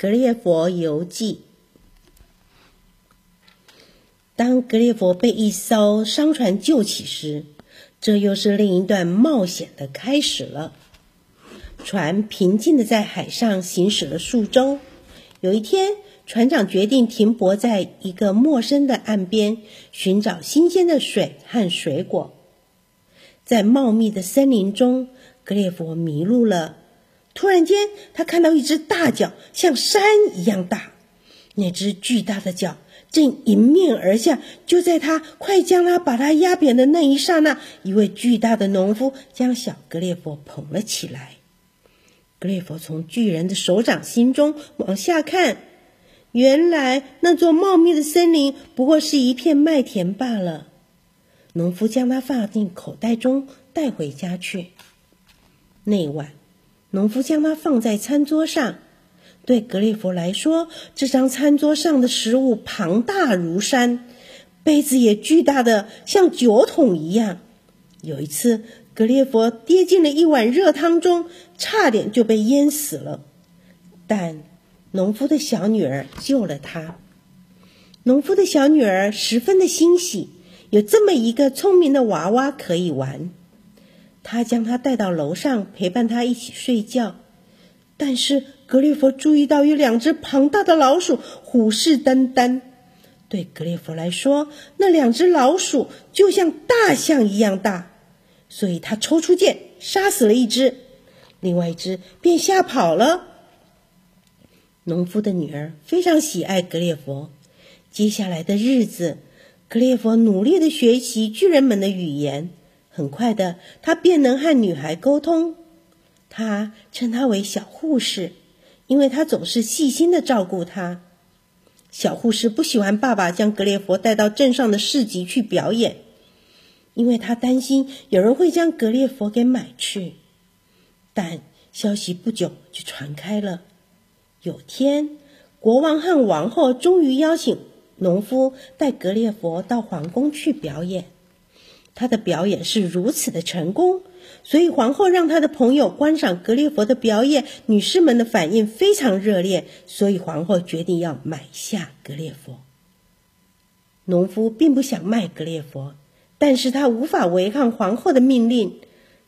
格列佛游记。当格列佛被一艘商船救起时，这又是另一段冒险的开始了。船平静的在海上行驶了数周。有一天，船长决定停泊在一个陌生的岸边，寻找新鲜的水和水果。在茂密的森林中，格列佛迷路了。突然间，他看到一只大脚，像山一样大。那只巨大的脚正迎面而下，就在他快将他把他压扁的那一刹那，一位巨大的农夫将小格列佛捧了起来。格列佛从巨人的手掌心中往下看，原来那座茂密的森林不过是一片麦田罢了。农夫将它放进口袋中，带回家去。那晚。农夫将它放在餐桌上。对格列佛来说，这张餐桌上的食物庞大如山，杯子也巨大的像酒桶一样。有一次，格列佛跌进了一碗热汤中，差点就被淹死了。但农夫的小女儿救了他。农夫的小女儿十分的欣喜，有这么一个聪明的娃娃可以玩。他将他带到楼上，陪伴他一起睡觉。但是格列佛注意到有两只庞大的老鼠虎视眈眈。对格列佛来说，那两只老鼠就像大象一样大，所以他抽出剑杀死了一只，另外一只便吓跑了。农夫的女儿非常喜爱格列佛。接下来的日子，格列佛努力的学习巨人们的语言。很快的，他便能和女孩沟通。他称她为小护士，因为她总是细心的照顾他。小护士不喜欢爸爸将格列佛带到镇上的市集去表演，因为他担心有人会将格列佛给买去。但消息不久就传开了。有天，国王和王后终于邀请农夫带格列佛到皇宫去表演。他的表演是如此的成功，所以皇后让他的朋友观赏格列佛的表演。女士们的反应非常热烈，所以皇后决定要买下格列佛。农夫并不想卖格列佛，但是他无法违抗皇后的命令，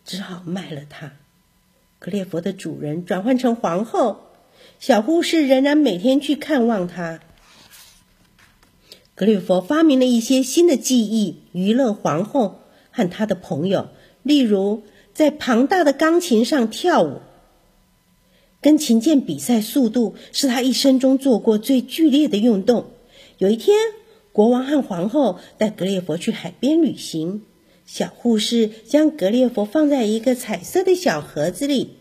只好卖了他。格列佛的主人转换成皇后，小护士仍然每天去看望他。格列佛发明了一些新的技艺，娱乐皇后和他的朋友，例如在庞大的钢琴上跳舞。跟琴键比赛速度是他一生中做过最剧烈的运动。有一天，国王和皇后带格列佛去海边旅行，小护士将格列佛放在一个彩色的小盒子里。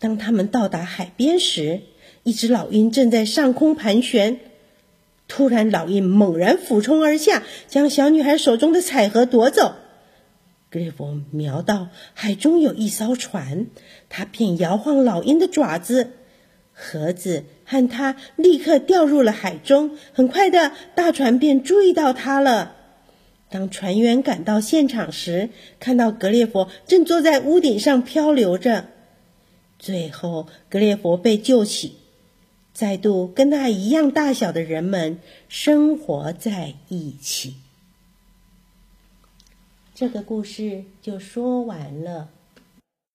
当他们到达海边时，一只老鹰正在上空盘旋。突然，老鹰猛然俯冲而下，将小女孩手中的彩盒夺走。格列佛瞄到海中有一艘船，他便摇晃老鹰的爪子，盒子和他立刻掉入了海中。很快的，大船便注意到他了。当船员赶到现场时，看到格列佛正坐在屋顶上漂流着。最后，格列佛被救起。再度跟他一样大小的人们生活在一起。这个故事就说完了。